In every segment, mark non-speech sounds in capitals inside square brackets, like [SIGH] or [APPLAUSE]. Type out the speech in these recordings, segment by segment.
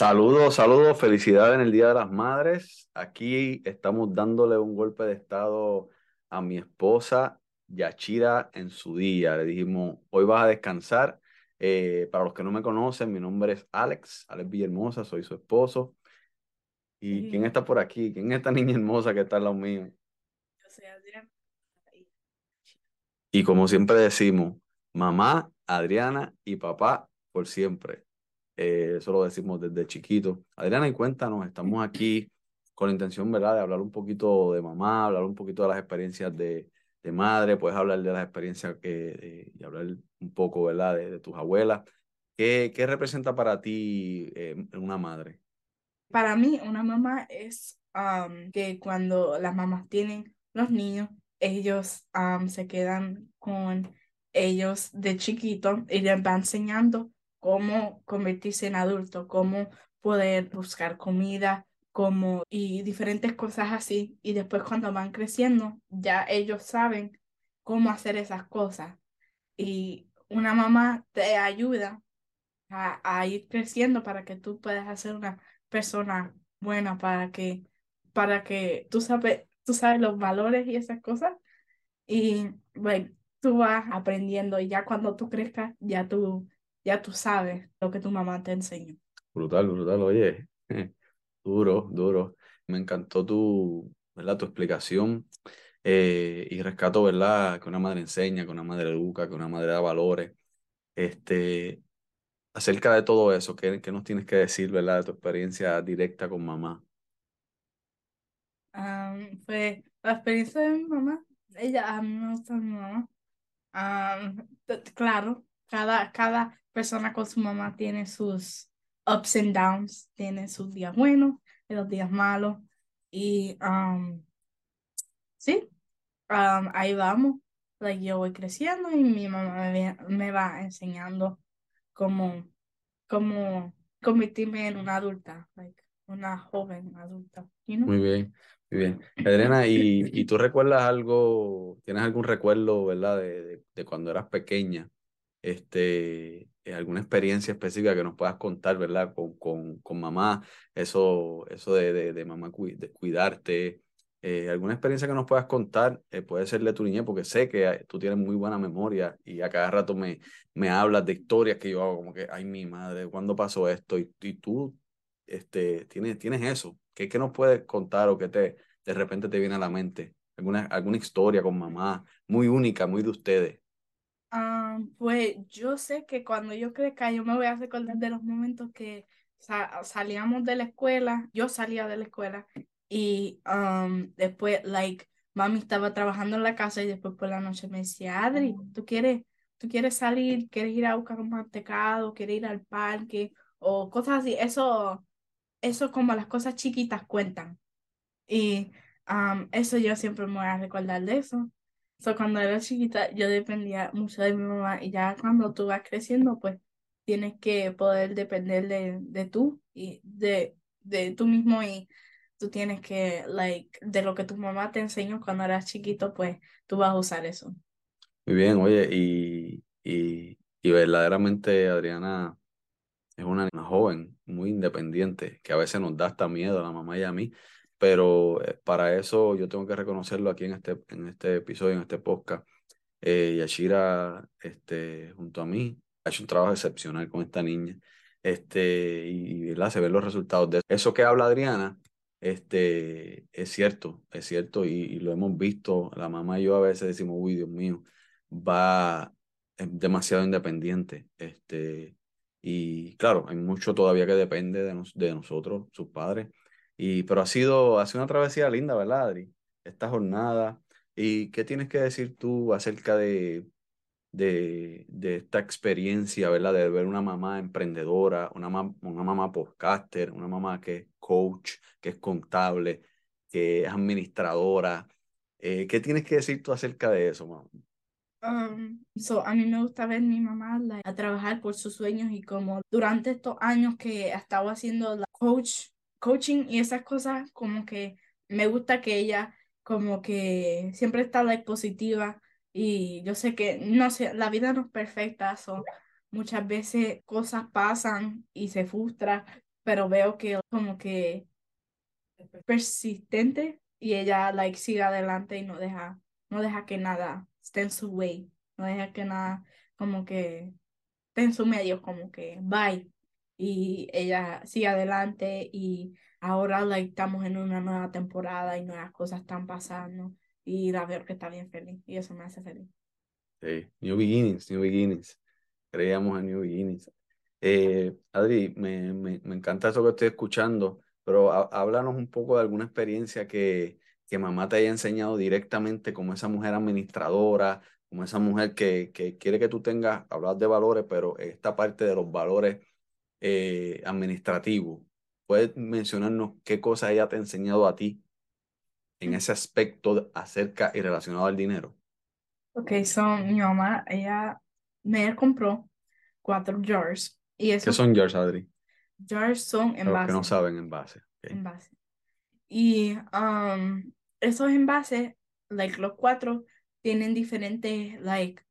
Saludos, saludos, felicidades en el Día de las Madres. Aquí estamos dándole un golpe de estado a mi esposa Yachira en su día. Le dijimos, hoy vas a descansar. Eh, para los que no me conocen, mi nombre es Alex, Alex Villahermosa, soy su esposo. ¿Y quién está por aquí? ¿Quién es esta [LAUGHS] niña hermosa que está al lado mío? Yo soy Adriana. Y como siempre decimos, mamá, Adriana y papá por siempre. Eh, eso lo decimos desde chiquito. Adriana, y cuéntanos, estamos aquí con la intención, ¿verdad?, de hablar un poquito de mamá, hablar un poquito de las experiencias de, de madre, puedes hablar de las experiencias que, y hablar un poco, ¿verdad?, de, tus abuelas. ¿Qué, ¿Qué, representa para ti eh, una madre? Para mí, una mamá es que cuando las mamás tienen los niños, ellos se quedan con ellos de chiquito y les va enseñando cómo convertirse en adulto, cómo poder buscar comida, cómo y diferentes cosas así. Y después cuando van creciendo, ya ellos saben cómo hacer esas cosas. Y una mamá te ayuda a, a ir creciendo para que tú puedas hacer una persona buena, para que, para que tú sabes, tú sabes los valores y esas cosas. Y bueno, tú vas aprendiendo y ya cuando tú crezcas, ya tú ya tú sabes lo que tu mamá te enseñó. Brutal, brutal, oye, [LAUGHS] duro, duro. Me encantó tu, ¿verdad? tu explicación eh, y rescato, ¿verdad? Que una madre enseña, que una madre educa, que una madre da valores. Este, acerca de todo eso, ¿qué, qué nos tienes que decir, ¿verdad? De tu experiencia directa con mamá. Um, pues la experiencia de mi mamá, ella, a mí me gusta mi mamá. Um, claro, cada, cada persona con su mamá tiene sus ups and downs, tiene sus días buenos y los días malos. Y um, sí, um, ahí vamos. Like, yo voy creciendo y mi mamá me, me va enseñando cómo, cómo convertirme en una adulta, like, una joven adulta. You know? Muy bien, muy bien. Adriana, ¿y, ¿y tú recuerdas algo, tienes algún recuerdo, verdad, de, de, de cuando eras pequeña? Este, eh, alguna experiencia específica que nos puedas contar, ¿verdad? Con, con, con mamá, eso, eso de, de, de mamá cuidarte, eh, alguna experiencia que nos puedas contar, eh, puede ser de tu niñez, porque sé que tú tienes muy buena memoria y a cada rato me, me hablas de historias que yo hago, como que, ay, mi madre, ¿cuándo pasó esto? Y, y tú este, tienes, tienes eso. ¿Qué, ¿Qué nos puedes contar o qué te, de repente te viene a la mente? ¿Alguna, alguna historia con mamá muy única, muy de ustedes? Ah, pues yo sé que cuando yo crezca, yo me voy a recordar de los momentos que sa- salíamos de la escuela, yo salía de la escuela y um, después, like, mami estaba trabajando en la casa y después por la noche me decía, Adri, ¿tú quieres, tú quieres salir, quieres ir a buscar un mantecado, quieres ir al parque o cosas así? Eso, eso como las cosas chiquitas cuentan. Y um, eso yo siempre me voy a recordar de eso. So, cuando era chiquita, yo dependía mucho de mi mamá y ya cuando tú vas creciendo, pues tienes que poder depender de, de tú y de, de tú mismo y tú tienes que, like, de lo que tu mamá te enseñó cuando eras chiquito, pues tú vas a usar eso. Muy bien, oye, y, y, y verdaderamente Adriana es una, una joven muy independiente, que a veces nos da hasta miedo a la mamá y a mí, pero eh, para eso yo tengo que reconocerlo aquí en este, en este episodio, en este podcast. Eh, Yashira, este, junto a mí, ha hecho un trabajo excepcional con esta niña. Este, y, ¿verdad? se ven los resultados de eso. Que habla Adriana, este, es cierto, es cierto, y, y lo hemos visto. La mamá y yo a veces decimos, uy, Dios mío, va, demasiado independiente. Este, y claro, hay mucho todavía que depende de, nos, de nosotros, sus padres. Y, pero ha sido, ha sido una travesía linda, ¿verdad, Adri? Esta jornada. ¿Y qué tienes que decir tú acerca de, de, de esta experiencia, ¿verdad? De ver una mamá emprendedora, una, ma una mamá podcaster, una mamá que es coach, que es contable, que es administradora. Eh, ¿qué tienes que decir tú acerca de eso, mamá? Um, so, a mí me gusta ver mi mamá like, a trabajar por sus sueños y como durante estos años que ha estado haciendo la coach, coaching y esas cosas, como que me gusta que ella como que siempre está like, positiva y yo sé que no sé, la vida no es perfecta, so, muchas veces cosas pasan y se frustra, pero veo que como que persistente y ella like sigue adelante y no deja, no deja que nada esté en su way, no deja que nada como que esté en su medio, como que bye. Y ella sigue adelante y ahora like, estamos en una nueva temporada y nuevas cosas están pasando y la veo que está bien feliz y eso me hace feliz. Sí, New Beginnings, New Beginnings. Creíamos en New Beginnings. Eh, Adri, me, me, me encanta eso que estoy escuchando pero háblanos un poco de alguna experiencia que, que mamá te haya enseñado directamente como esa mujer administradora, como esa mujer que, que quiere que tú tengas, hablar de valores, pero esta parte de los valores eh, administrativos. ¿Puedes mencionarnos qué cosa ella te ha enseñado a ti en ese aspecto acerca y relacionado al dinero? Ok, son mi mamá, ella me compró cuatro jars. Y eso, ¿Qué son jars, Adri? Jars son envases. Los que no saben envase. Okay. Envase. Y um, esos envases, like los cuatro, tienen diferentes, like,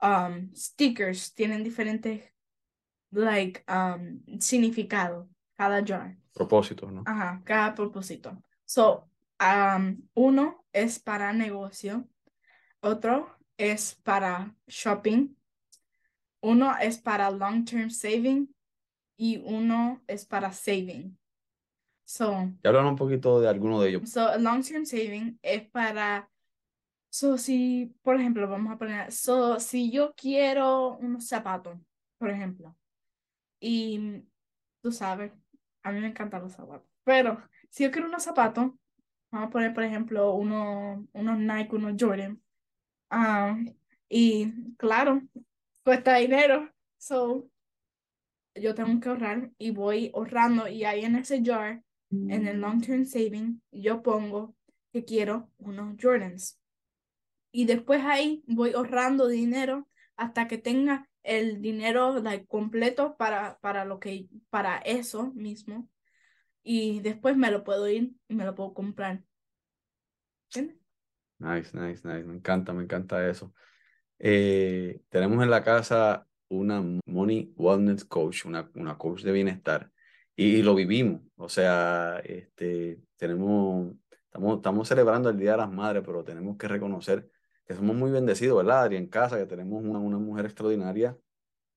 um, stickers, tienen diferentes, like, um, significado, cada jar. Propósitos, ¿no? Ajá, cada propósito. So, um, uno es para negocio, otro es para shopping, uno es para long-term saving y uno es para saving. So, y hablan un poquito de alguno de ellos. So, long term saving es para, so, si, por ejemplo, vamos a poner, so, si yo quiero unos zapatos, por ejemplo, y tú sabes, a mí me encantan los zapatos, pero si yo quiero unos zapatos, vamos a poner, por ejemplo, uno, unos Nike, unos Jordan, um, y claro, cuesta dinero, so, yo tengo que ahorrar y voy ahorrando y ahí en ese jar, en el long term saving, yo pongo que quiero unos Jordans. Y después ahí voy ahorrando dinero hasta que tenga el dinero like, completo para, para, lo que, para eso mismo. Y después me lo puedo ir y me lo puedo comprar. ¿Entiendes? Nice, nice, nice. Me encanta, me encanta eso. Eh, tenemos en la casa una Money Wellness Coach, una, una coach de bienestar, y, lo vivimos. O sea, este, tenemos, estamos, estamos celebrando el Día de las Madres, pero tenemos que reconocer que somos muy bendecidos, ¿verdad, Adri? En casa, que tenemos una, una mujer extraordinaria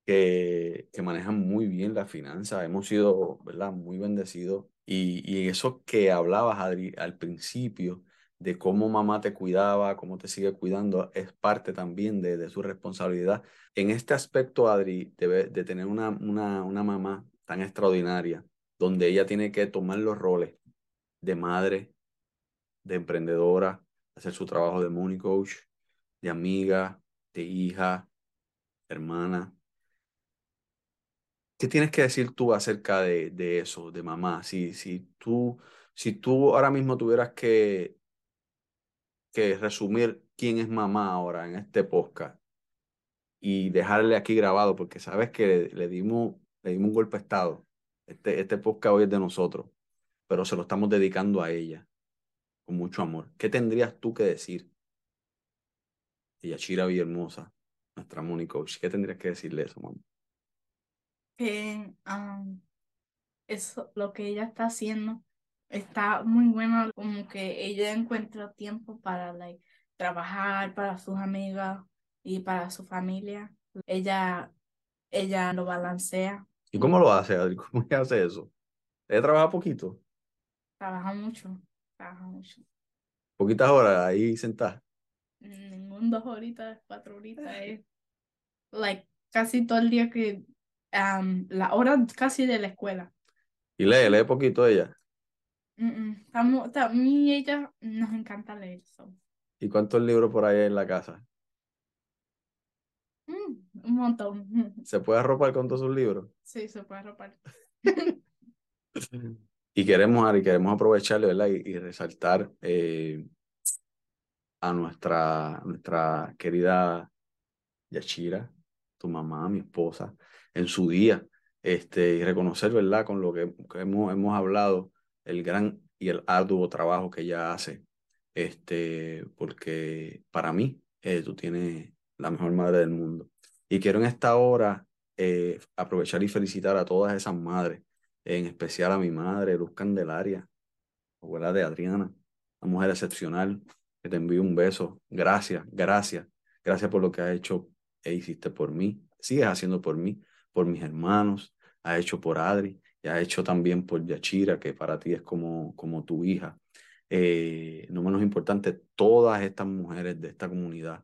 que, que maneja muy bien las finanzas. Hemos sido, ¿verdad? Muy bendecidos. Y, y eso que hablabas, Adri, al principio, de cómo mamá te cuidaba, cómo te sigue cuidando, es parte también de, de su responsabilidad. En este aspecto, Adri, de, de tener una, una, una mamá tan extraordinaria, donde ella tiene que tomar los roles de madre, de emprendedora, hacer su trabajo de money coach, de amiga, de hija, hermana. ¿Qué tienes que decir tú acerca de, de eso, de mamá? Si, si, tú, si tú ahora mismo tuvieras que que resumir quién es mamá ahora en este podcast y dejarle aquí grabado, porque sabes que le, dimos, le dimos un golpe de estado. Este, este podcast hoy es de nosotros, pero se lo estamos dedicando a ella con mucho amor. ¿Qué tendrías tú que decir? Y Yachira Villahermosa, nuestra Money Coach, ¿qué tendrías que decirle eso, mamá? Que um, eso, lo que ella está haciendo está muy bueno, como que ella encuentra tiempo para like, trabajar, para sus amigas y para su familia. Ella, ella lo balancea. ¿Y cómo lo hace, Adri? [LAUGHS] ¿Cómo hace eso? ¿Ella trabaja poquito? Trabaja mucho, trabaja mucho. ¿Poquitas horas ahí sentada? Ningún dos horitas, cuatro horitas. Es like, casi todo el día que... Um, la hora casi de la escuela. ¿Y lee? ¿Lee poquito ella? A mí y ella nos encanta leer. eso. ¿Y cuántos libros por ahí en la casa? Mm, un montón. [LAUGHS] ¿Se puede arropar con todos sus libros? Sí, se puede arropar. [LAUGHS] y queremos, y queremos aprovecharle, ¿verdad? Y, resaltar eh, a nuestra, nuestra querida Yachira, tu mamá, mi esposa, en su día, este, y reconocer, ¿verdad? Con lo que, hemos, hemos hablado, el gran y el arduo trabajo que ella hace, este, porque para mí eh, tú tienes la mejor madre del mundo. Y quiero en esta hora eh, aprovechar y felicitar a todas esas madres en especial a mi madre, Luz Candelaria, abuela de Adriana, una mujer excepcional, te envío un beso. Gracias, gracias, gracias por lo que has hecho e hiciste por mí, sigues haciendo por mí, por mis hermanos, has hecho por Adri y has hecho también por Yachira, que para ti es como, como tu hija. Eh, no menos importante, todas estas mujeres de esta comunidad,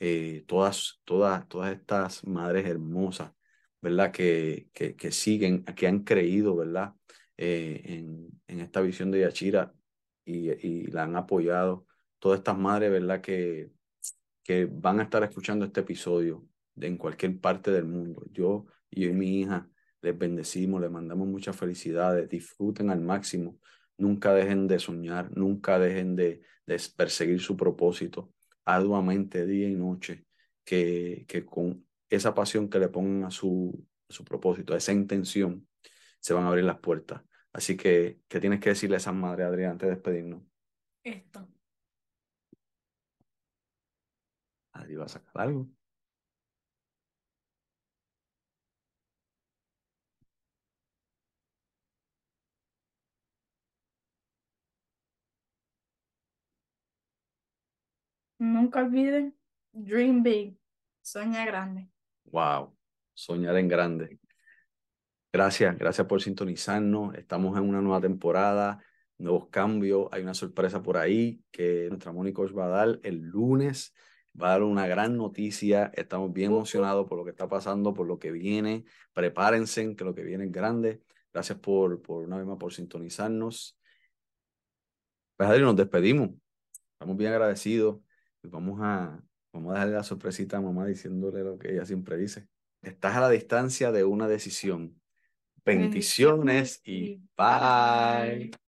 eh, todas, todas, todas estas madres hermosas, ¿verdad? Que, que, que siguen, que han creído, ¿verdad? Eh, en, en, esta visión de Yachira y, la han apoyado. Todas estas madres, ¿verdad? Que, que van a estar escuchando este episodio de, en cualquier parte del mundo. Yo y yo y mi hija les bendecimos, les mandamos muchas felicidades, disfruten al máximo, nunca dejen de soñar, nunca dejen de, perseguir su propósito arduamente día y noche, que, que con esa pasión que le pongan a su, su propósito, a esa intención, se van a abrir las puertas. Así que, ¿qué tienes que decirle a esa madre, Adrián, antes de despedirnos? Esto. Adri va a sacar algo. Nunca olviden, dream big, sueña grande. Wow, soñar en grande. Gracias, gracias por sintonizarnos. Estamos en una nueva temporada, nuevos cambios. Hay una sorpresa por ahí que nuestra Mónica os va a dar el lunes. Va a dar una gran noticia. Estamos bien emocionados por lo que está pasando, por lo que viene. Prepárense, que lo que viene es grande. Gracias por, por una vez más por sintonizarnos. Pues Adri, nos despedimos. Estamos bien agradecidos. Vamos a, vamos a darle la sorpresita a mamá diciéndole lo que ella siempre dice. Estás a la distancia de una decisión. Bendiciones y bye.